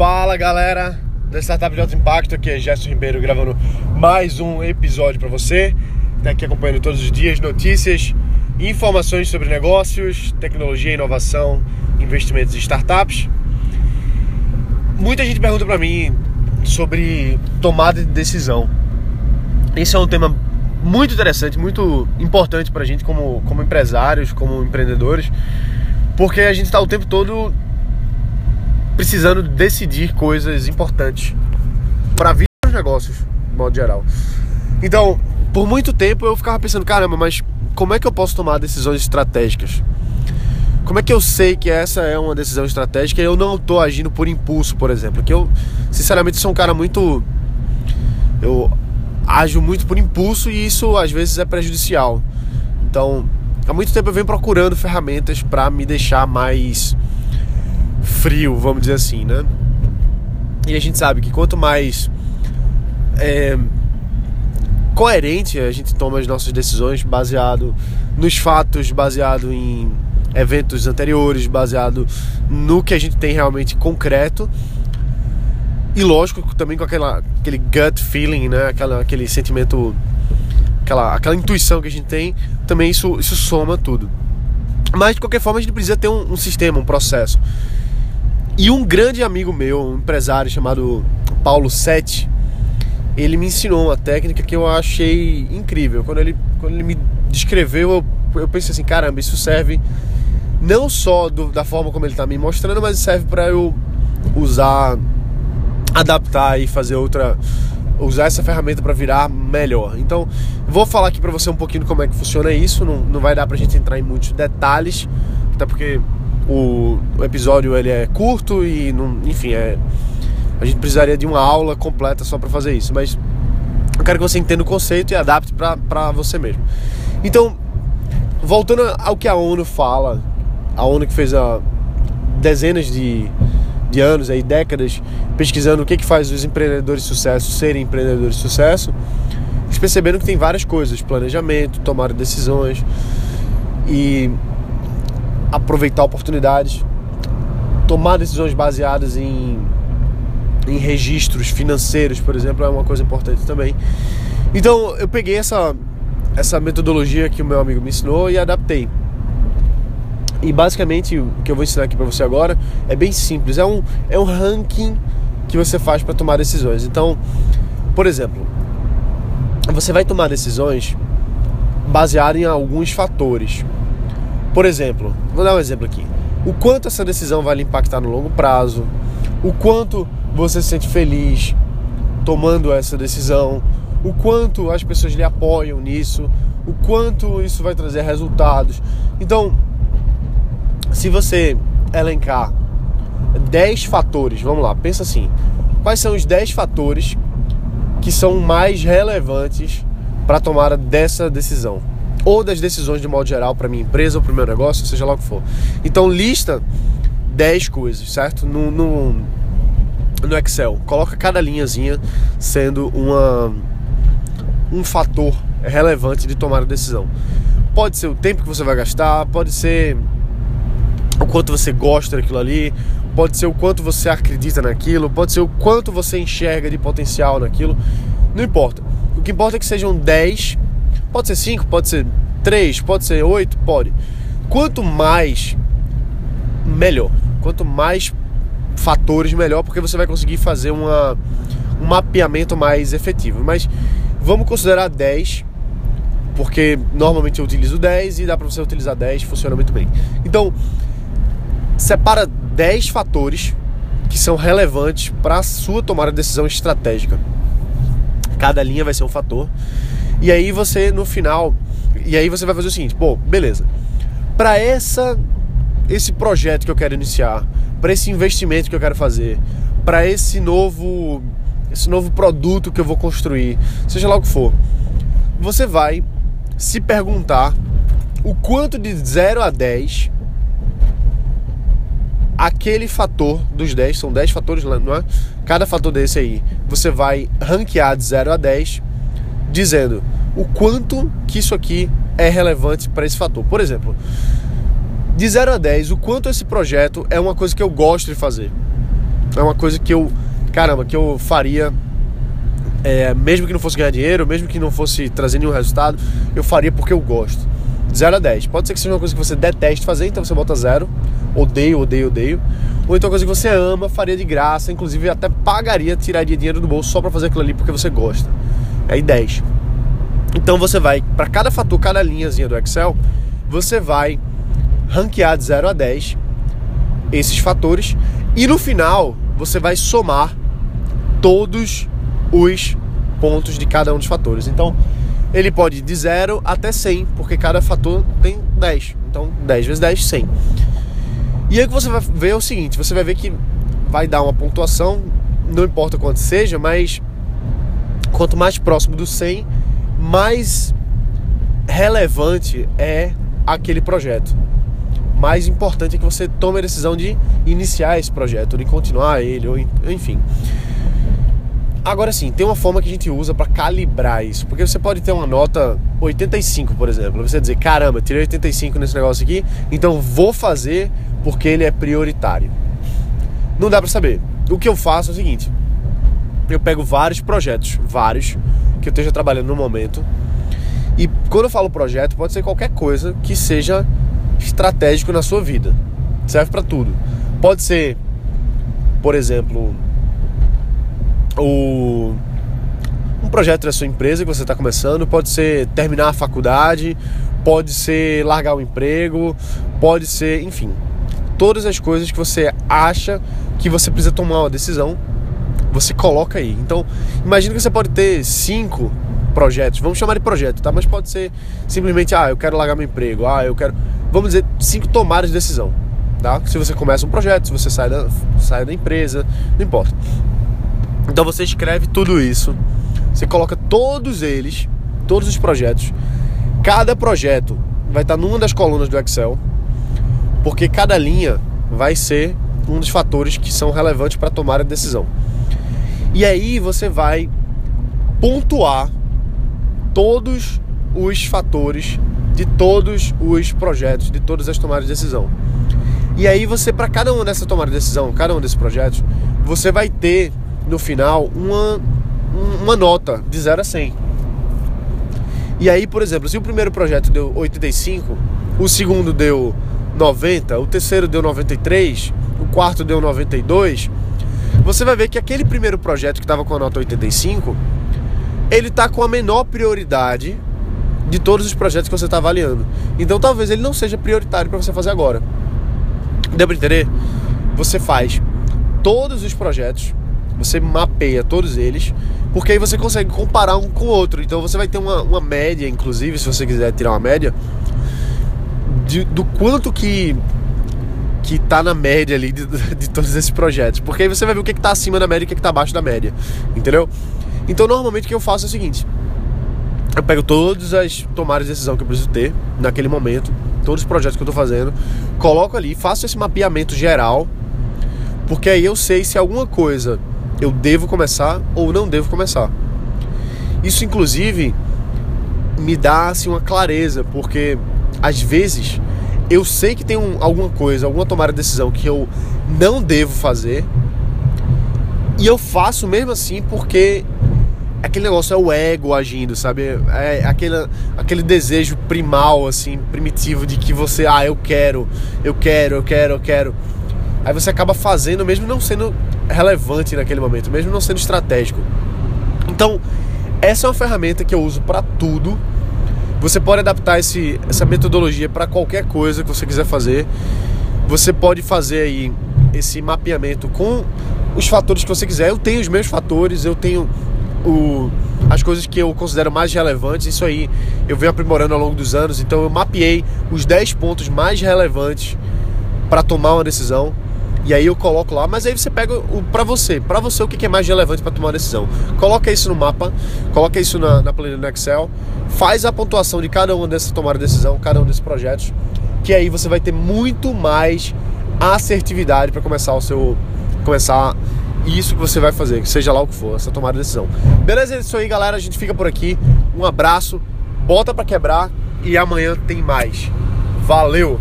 Fala galera da Startup de Alto Impacto, aqui é Gerson Ribeiro gravando mais um episódio para você. Está aqui acompanhando todos os dias notícias, informações sobre negócios, tecnologia, inovação, investimentos e startups. Muita gente pergunta para mim sobre tomada de decisão. Esse é um tema muito interessante, muito importante para a gente como, como empresários, como empreendedores, porque a gente está o tempo todo precisando decidir coisas importantes para a vida dos negócios, de modo geral. Então, por muito tempo eu ficava pensando, caramba, mas como é que eu posso tomar decisões estratégicas? Como é que eu sei que essa é uma decisão estratégica e eu não estou agindo por impulso, por exemplo? Que eu, sinceramente, sou um cara muito. Eu ajo muito por impulso e isso às vezes é prejudicial. Então, há muito tempo eu venho procurando ferramentas para me deixar mais frio, vamos dizer assim, né? E a gente sabe que quanto mais é, coerente a gente toma as nossas decisões baseado nos fatos, baseado em eventos anteriores, baseado no que a gente tem realmente concreto. E lógico, também com aquela, aquele gut feeling, né? Aquela, aquele sentimento, aquela, aquela intuição que a gente tem, também isso, isso soma tudo. Mas de qualquer forma a gente precisa ter um, um sistema, um processo. E um grande amigo meu, um empresário chamado Paulo Sete, ele me ensinou uma técnica que eu achei incrível. Quando ele, quando ele me descreveu, eu, eu pensei assim: caramba, isso serve não só do, da forma como ele está me mostrando, mas serve para eu usar, adaptar e fazer outra. Usar essa ferramenta para virar melhor. Então, vou falar aqui para você um pouquinho como é que funciona isso. Não, não vai dar pra gente entrar em muitos detalhes, até porque o, episódio ele é curto e, não, enfim, é, a gente precisaria de uma aula completa só para fazer isso. Mas eu quero que você entenda o conceito e adapte para você mesmo. Então, voltando ao que a ONU fala, a ONU que fez a dezenas de, de anos, aí, décadas, pesquisando o que, que faz os empreendedores de sucesso serem empreendedores de sucesso, eles perceberam que tem várias coisas: planejamento, tomar decisões e aproveitar oportunidades, tomar decisões baseadas em, em registros financeiros, por exemplo, é uma coisa importante também. Então eu peguei essa, essa metodologia que o meu amigo me ensinou e adaptei. E basicamente o que eu vou ensinar aqui para você agora é bem simples, é um, é um ranking que você faz para tomar decisões. Então, por exemplo, você vai tomar decisões baseado em alguns fatores. Por exemplo, vou dar um exemplo aqui. O quanto essa decisão vai lhe impactar no longo prazo, o quanto você se sente feliz tomando essa decisão, o quanto as pessoas lhe apoiam nisso, o quanto isso vai trazer resultados. Então, se você elencar 10 fatores, vamos lá, pensa assim: quais são os 10 fatores que são mais relevantes para a tomada dessa decisão? Ou das decisões de modo geral para minha empresa ou para o meu negócio, seja lá o que for. Então lista 10 coisas, certo? No, no, no Excel. Coloca cada linhazinha sendo uma, um fator relevante de tomar a decisão. Pode ser o tempo que você vai gastar, pode ser o quanto você gosta daquilo ali, pode ser o quanto você acredita naquilo, pode ser o quanto você enxerga de potencial naquilo. Não importa. O que importa é que sejam 10 Pode ser 5, pode ser 3, pode ser 8, pode. Quanto mais, melhor. Quanto mais fatores, melhor, porque você vai conseguir fazer uma, um mapeamento mais efetivo. Mas vamos considerar 10, porque normalmente eu utilizo 10 e dá para você utilizar 10, funciona muito bem. Então, separa 10 fatores que são relevantes para a sua tomada de decisão estratégica. Cada linha vai ser um fator e aí você no final, e aí você vai fazer o seguinte, pô, beleza. Para essa esse projeto que eu quero iniciar, para esse investimento que eu quero fazer, para esse novo esse novo produto que eu vou construir, seja lá o que for. Você vai se perguntar o quanto de 0 a 10 aquele fator dos 10, são 10 fatores, não é? Cada fator desse aí, você vai ranquear de 0 a 10 dizendo o quanto que isso aqui é relevante para esse fator. Por exemplo, de 0 a 10, o quanto esse projeto é uma coisa que eu gosto de fazer. é uma coisa que eu, caramba, que eu faria é, mesmo que não fosse ganhar dinheiro, mesmo que não fosse trazer nenhum resultado, eu faria porque eu gosto. 0 a 10. Pode ser que seja uma coisa que você deteste fazer, então você bota 0. Odeio, odeio, odeio. Ou então coisa que você ama, faria de graça, inclusive até pagaria, tiraria dinheiro do bolso só para fazer aquilo ali porque você gosta. Aí 10. Então você vai, para cada fator, cada linhazinha do Excel, você vai ranquear de 0 a 10 esses fatores e no final você vai somar todos os pontos de cada um dos fatores. Então, ele pode ir de 0 até 100, porque cada fator tem 10. Então, 10 vezes 10, 100. E aí que você vai ver é o seguinte, você vai ver que vai dar uma pontuação, não importa quanto seja, mas quanto mais próximo do 100, mais relevante é aquele projeto. Mais importante é que você tome a decisão de iniciar esse projeto, de continuar ele, ou enfim. Agora sim, tem uma forma que a gente usa para calibrar isso, porque você pode ter uma nota 85, por exemplo, você dizer, caramba, tirei 85 nesse negócio aqui, então vou fazer porque ele é prioritário. Não dá para saber. O que eu faço é o seguinte: eu pego vários projetos, vários que eu esteja trabalhando no momento, e quando eu falo projeto, pode ser qualquer coisa que seja estratégico na sua vida. Serve para tudo. Pode ser, por exemplo, o um projeto da sua empresa que você está começando, pode ser terminar a faculdade, pode ser largar o emprego, pode ser, enfim, todas as coisas que você acha que você precisa tomar uma decisão, você coloca aí. Então, imagina que você pode ter cinco projetos, vamos chamar de projeto, tá? Mas pode ser simplesmente, ah, eu quero largar meu emprego, ah, eu quero, vamos dizer, cinco tomadas de decisão, tá? Se você começa um projeto, se você sai da, sai da empresa, não importa. Então você escreve tudo isso, você coloca todos eles, todos os projetos. Cada projeto vai estar numa das colunas do Excel, porque cada linha vai ser um dos fatores que são relevantes para tomar a decisão. E aí você vai pontuar todos os fatores de todos os projetos, de todas as tomadas de decisão. E aí você, para cada uma dessa tomada de decisão, cada um desses projetos, você vai ter no final uma, uma nota de 0 a 100. E aí, por exemplo, se o primeiro projeto deu 85, o segundo deu 90, o terceiro deu 93, o quarto deu 92, você vai ver que aquele primeiro projeto que estava com a nota 85, ele está com a menor prioridade de todos os projetos que você está avaliando. Então talvez ele não seja prioritário para você fazer agora. Deu para entender? Você faz todos os projetos você mapeia todos eles, porque aí você consegue comparar um com o outro. Então você vai ter uma, uma média, inclusive, se você quiser tirar uma média, de, do quanto que que tá na média ali de, de, todos esses projetos. Porque aí você vai ver o que, que tá acima da média e o que, que tá abaixo da média. Entendeu? Então normalmente o que eu faço é o seguinte. Eu pego todas as tomadas de decisão que eu preciso ter naquele momento, todos os projetos que eu tô fazendo, coloco ali, faço esse mapeamento geral, porque aí eu sei se alguma coisa eu devo começar ou não devo começar. Isso, inclusive, me dá assim, uma clareza, porque às vezes eu sei que tem um, alguma coisa, alguma tomada de decisão que eu não devo fazer, e eu faço mesmo assim porque aquele negócio é o ego agindo, sabe? É aquele, aquele desejo primal, assim, primitivo de que você, ah, eu quero, eu quero, eu quero, eu quero. Aí você acaba fazendo mesmo não sendo relevante naquele momento, mesmo não sendo estratégico. Então, essa é uma ferramenta que eu uso para tudo. Você pode adaptar esse, essa metodologia para qualquer coisa que você quiser fazer. Você pode fazer aí esse mapeamento com os fatores que você quiser. Eu tenho os meus fatores, eu tenho o, as coisas que eu considero mais relevantes. Isso aí eu venho aprimorando ao longo dos anos. Então eu mapeei os 10 pontos mais relevantes para tomar uma decisão. E aí eu coloco lá, mas aí você pega o para você, para você o que é mais relevante para tomar decisão. Coloca isso no mapa, coloca isso na, na planilha no Excel, faz a pontuação de cada uma dessas tomar de decisão, cada um desses projetos, que aí você vai ter muito mais assertividade para começar o seu começar isso que você vai fazer, seja lá o que for, essa tomada de decisão. Beleza? É isso aí, galera, a gente fica por aqui. Um abraço, bota para quebrar e amanhã tem mais. Valeu.